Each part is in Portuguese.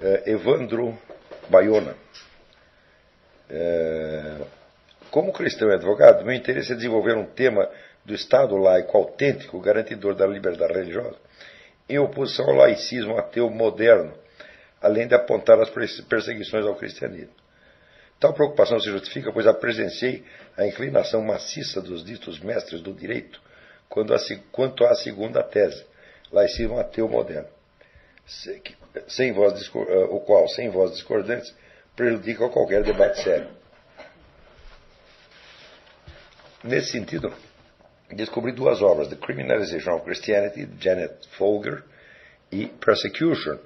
É, Evandro Baiona. É, como cristão e advogado, meu interesse é desenvolver um tema do Estado laico autêntico, garantidor da liberdade religiosa, em oposição ao laicismo ateu moderno, além de apontar as perseguições ao cristianismo. Tal preocupação se justifica, pois presenciei a inclinação maciça dos ditos mestres do direito quanto à segunda tese, laicismo ateu moderno, sem voz, eh, o qual, sem voz discordantes, prejudica qualquer debate sério. Nesse sentido, descobri duas obras, The Criminalization of Christianity, de Janet Folger, e Persecution,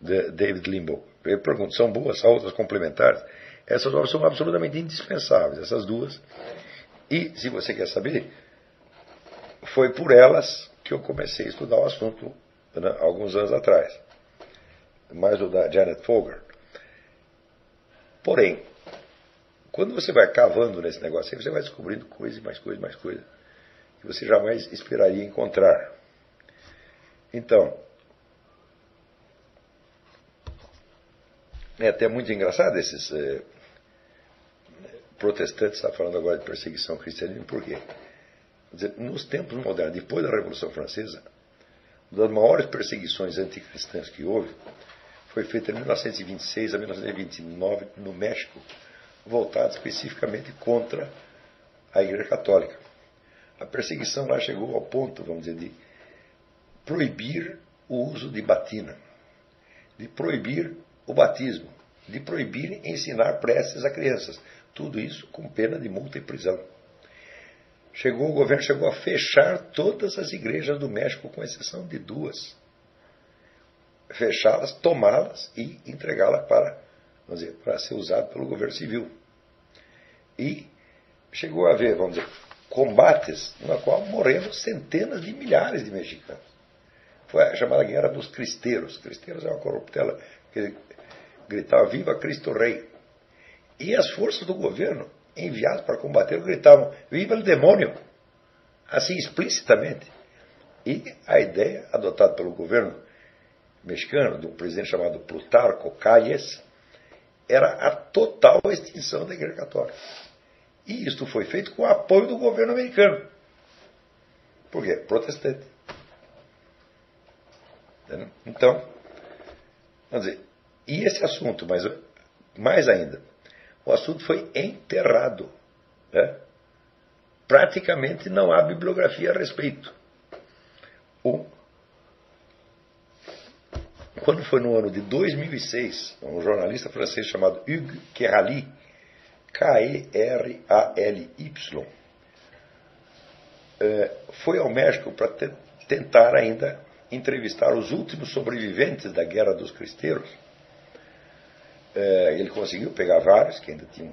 de David Limbaugh. Eu pergunto, são boas, são outras complementares? Essas obras são absolutamente indispensáveis, essas duas. E, se você quer saber, foi por elas que eu comecei a estudar o assunto né, alguns anos atrás. Mais o da Janet Folger. Porém, quando você vai cavando nesse negócio, você vai descobrindo coisa e mais coisa mais coisa que você jamais esperaria encontrar. Então, é até muito engraçado esses eh, protestantes estar falando agora de perseguição ao cristianismo, por quê? Dizer, nos tempos modernos, depois da Revolução Francesa, uma das maiores perseguições anticristãs que houve foi feita em 1926 a 1929 no México, voltada especificamente contra a Igreja Católica. A perseguição lá chegou ao ponto, vamos dizer, de proibir o uso de batina, de proibir o batismo, de proibir ensinar preces a crianças. Tudo isso com pena de multa e prisão. Chegou, o governo chegou a fechar todas as igrejas do México, com exceção de duas. Fechá-las, tomá-las e entregá-las para, vamos dizer, para ser usado pelo governo civil. E chegou a haver, vamos dizer, combates na qual morreram centenas de milhares de mexicanos. Foi a chamada Guerra dos Cristeiros. Cristeiros é uma corruptela que gritava Viva Cristo Rei. E as forças do governo, enviadas para combater, gritavam Viva o demônio! Assim, explicitamente. E a ideia adotada pelo governo mexicano, de um presidente chamado Plutarco Calles, era a total extinção da Igreja Católica. E isto foi feito com o apoio do governo americano. Por quê? Protestante. Então, vamos dizer, e esse assunto, mas mais ainda, o assunto foi enterrado. Né? Praticamente não há bibliografia a respeito. Quando foi no ano de 2006, um jornalista francês chamado Hugues Kerali, K-E-R-A-L-Y, é, foi ao México para te, tentar ainda entrevistar os últimos sobreviventes da Guerra dos Cristeiros é, ele conseguiu pegar vários, que ainda tinham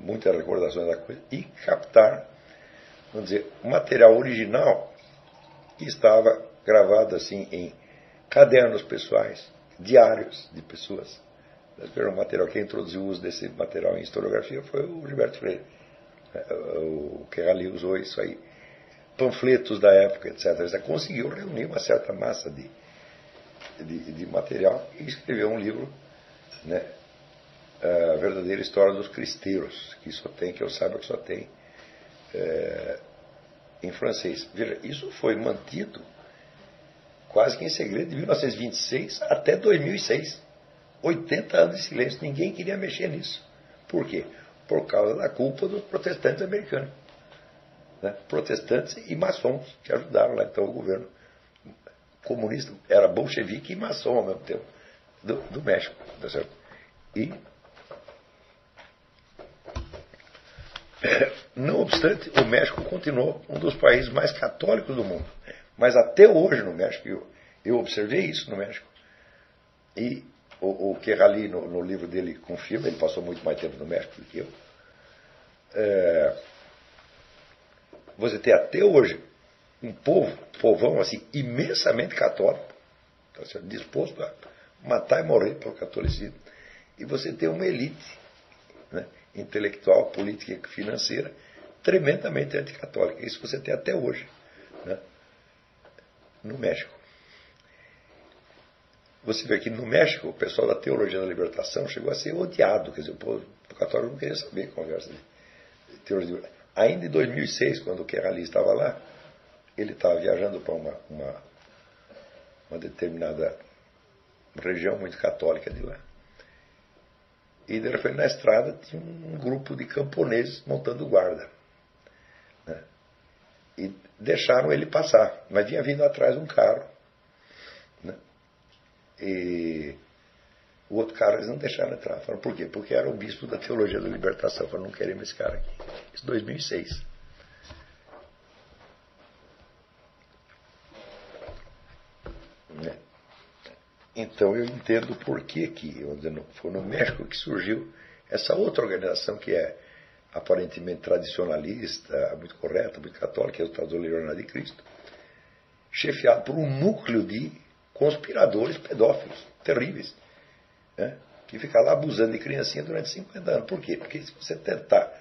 muitas recordações da coisa, e captar, vamos dizer, o material original que estava gravado assim em cadernos pessoais, diários de pessoas. O material que introduziu o uso desse material em historiografia foi o Gilberto Freire. É, o que ali usou isso aí. Panfletos da época, etc. Ele conseguiu reunir uma certa massa de, de, de material e escreveu um livro né, a verdadeira história dos cristeiros, que só tem, que eu saiba que só tem é, em francês. Veja, isso foi mantido quase que em segredo de 1926 até 2006. 80 anos de silêncio, ninguém queria mexer nisso. Por quê? Por causa da culpa dos protestantes americanos. Né? Protestantes e maçons que ajudaram lá então o governo comunista, era bolchevique e maçom ao mesmo tempo do, do México. Tá certo? E, não obstante, o México continuou um dos países mais católicos do mundo. Mas até hoje no México, eu, eu observei isso no México. E o, o Kerrali, no, no, livro dele, confirma, ele passou muito mais tempo no México do que eu. É, você tem até hoje um povo, povão assim, imensamente católico, tá disposto a matar e morrer pelo catolicismo. E você tem uma elite né, intelectual, política e financeira tremendamente anticatólica. Isso você tem até hoje né, no México. você vê que no México o pessoal da teologia da libertação chegou a ser odiado, quer dizer, o povo católico não queria saber conversa de teologia. Ainda em 2006, quando o Kerrali estava lá, ele estava viajando para uma, uma, uma determinada região muito católica de lá. E de repente na estrada tinha um grupo de camponeses montando guarda. Né? E deixaram ele passar, mas vinha vindo atrás um carro. Né? E o outro cara eles não deixaram entrar. Falaram, por quê? Porque era o bispo da teologia da libertação. Falaram, não queremos esse cara aqui. Isso 2006. Né? Então eu entendo por que, que foi no México que surgiu essa outra organização que é aparentemente tradicionalista, muito correta, muito católica, que é o Estado Leonardo de Cristo, chefiado por um núcleo de conspiradores pedófilos terríveis, né? que fica lá abusando de criancinha durante 50 anos. Por quê? Porque se você tentar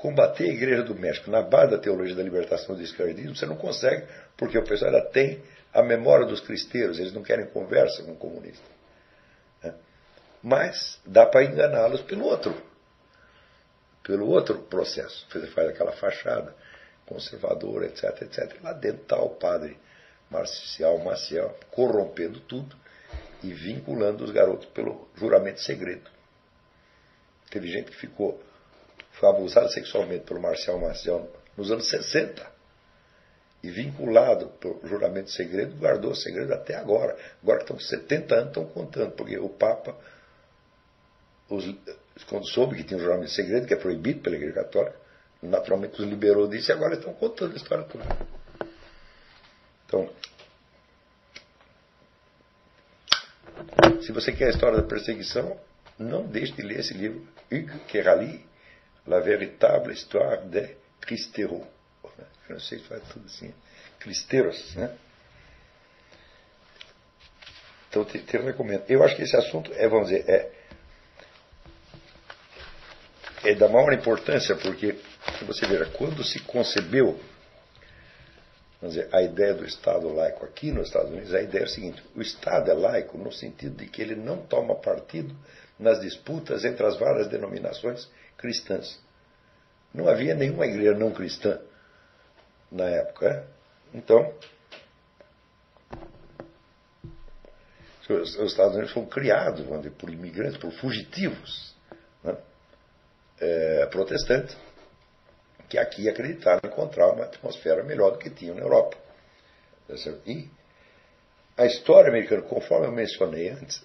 combater a Igreja do México na base da teologia da libertação do esquerdismo, você não consegue, porque o pessoal ainda tem a memória dos cristeiros, eles não querem conversa com o comunista. Né? Mas dá para enganá-los pelo outro, pelo outro processo. Você faz aquela fachada conservadora, etc, etc. Lá dentro está o padre Marcial Maciel corrompendo tudo e vinculando os garotos pelo juramento segredo. Teve gente que ficou foi abusada sexualmente pelo Marcial Maciel nos anos 60 e vinculado por juramento segredo, guardou o segredo até agora. Agora que estão com 70 anos, estão contando, porque o Papa, os, quando soube que tinha um juramento segredo, que é proibido pela Igreja Católica, naturalmente os liberou disso e agora estão contando a história toda. Então, se você quer a história da perseguição, não deixe de ler esse livro, Hugues Kerali, La véritable histoire de Christero francês faz tudo assim, cristeiros, né? Então, te, te, recomendo. Eu acho que esse assunto é, vamos dizer, é, é da maior importância, porque, você veja, quando se concebeu vamos dizer, a ideia do Estado laico aqui nos Estados Unidos, a ideia é a seguinte: o Estado é laico no sentido de que ele não toma partido nas disputas entre as várias denominações cristãs. Não havia nenhuma igreja não cristã na época. É? Então, os Estados Unidos foram criados por imigrantes, por fugitivos né? é, protestantes, que aqui acreditaram encontrar uma atmosfera melhor do que tinham na Europa. Tá e a história americana, conforme eu mencionei antes,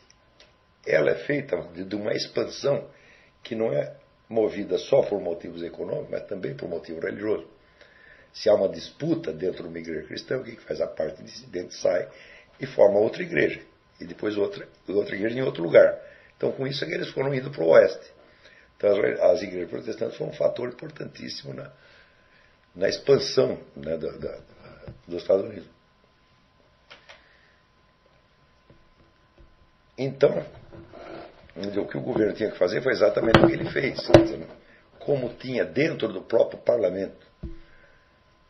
ela é feita de uma expansão que não é movida só por motivos econômicos, mas também por motivo religioso. Se há uma disputa dentro de uma igreja cristã, o que faz? A parte dissidente sai e forma outra igreja. E depois outra, outra igreja em outro lugar. Então, com isso, é eles foram indo para o oeste. Então, as, igrejas protestantes foram um fator importantíssimo na, na expansão né, da, da, dos Estados Unidos. Então, o que o governo tinha que fazer foi exatamente o que ele fez. Como tinha dentro do próprio parlamento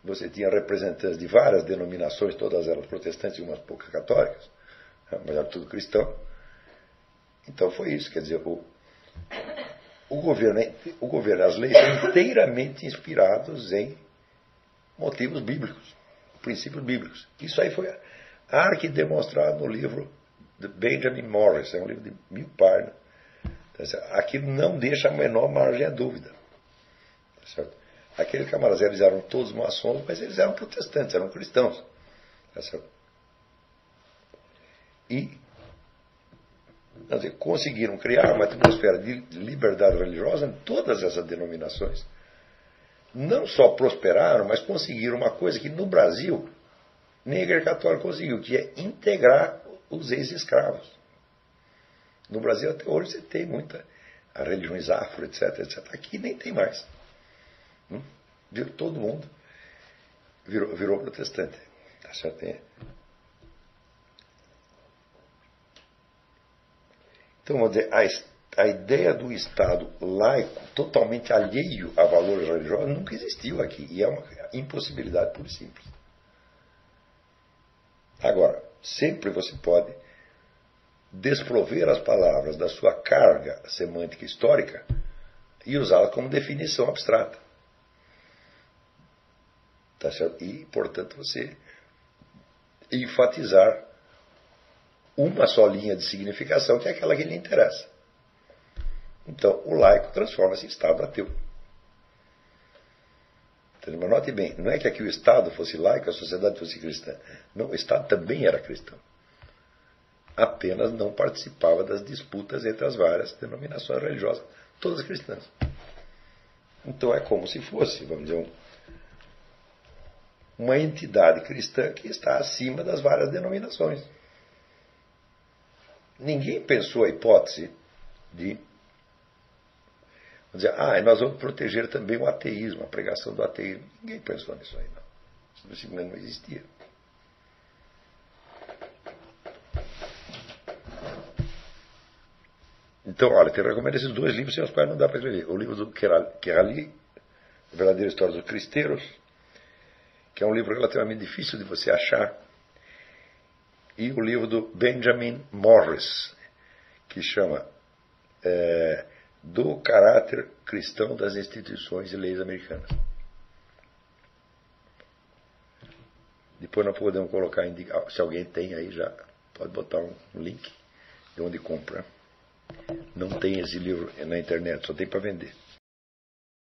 você tinha representantes de várias denominações, todas elas protestantes e umas poucas católicas, né, mas era tudo cristão. Então foi isso, quer dizer, o, o, governo, o governo, as leis são inteiramente inspiradas em motivos bíblicos, princípios bíblicos. Isso aí foi arque demonstrado no livro de Benjamin Morris, é um livro de mil páginas. Aquilo não deixa a menor margem a dúvida. Tá certo? Aqueles camaradas, eles eram todos maçons, mas eles eram protestantes, eram cristãos. Tá e dizer, conseguiram criar uma atmosfera de liberdade religiosa em todas essas denominações. Não só prosperaram, mas conseguiram uma coisa que no Brasil nem a Igreja Católica conseguiu, que é integrar os ex-escravos. No Brasil até hoje você tem muita religiões afro, etc, etc. Aqui nem tem mais. Hum? Virou todo mundo. Virou, virou protestante. Tá certo? Então, vamos dizer, a, a ideia do Estado laico, totalmente alheio a valores religiosos, nunca existiu aqui. E é uma impossibilidade pura e simples. Agora, sempre você pode desprover as palavras da sua carga semântica histórica e usá-las como definição abstrata. Tá? E, portanto, você enfatizar uma só linha de significação, que é aquela que lhe interessa. Então, o laico transforma-se em Estado ateu. Mas note bem, não é que aqui o Estado fosse laico, a sociedade fosse cristã. Não, o Estado também era cristão. Apenas não participava das disputas entre as várias denominações religiosas, todas cristãs. Então é como se fosse, vamos dizer, uma entidade cristã que está acima das várias denominações. Ninguém pensou a hipótese de dizer, ah, nós vamos proteger também o ateísmo, a pregação do ateísmo. Ninguém pensou nisso aí, não. Isso não existia. Então, olha, te recomendo esses dois livros sem os quais não dá para escrever. O livro do Kerali, A Verdadeira História dos Cristeiros, que é um livro relativamente difícil de você achar, e o livro do Benjamin Morris, que chama é, Do Caráter Cristão das Instituições e Leis Americanas. Depois nós podemos colocar, se alguém tem aí já, pode botar um link de onde compra. Não tem esse livro na internet, só tem para vender.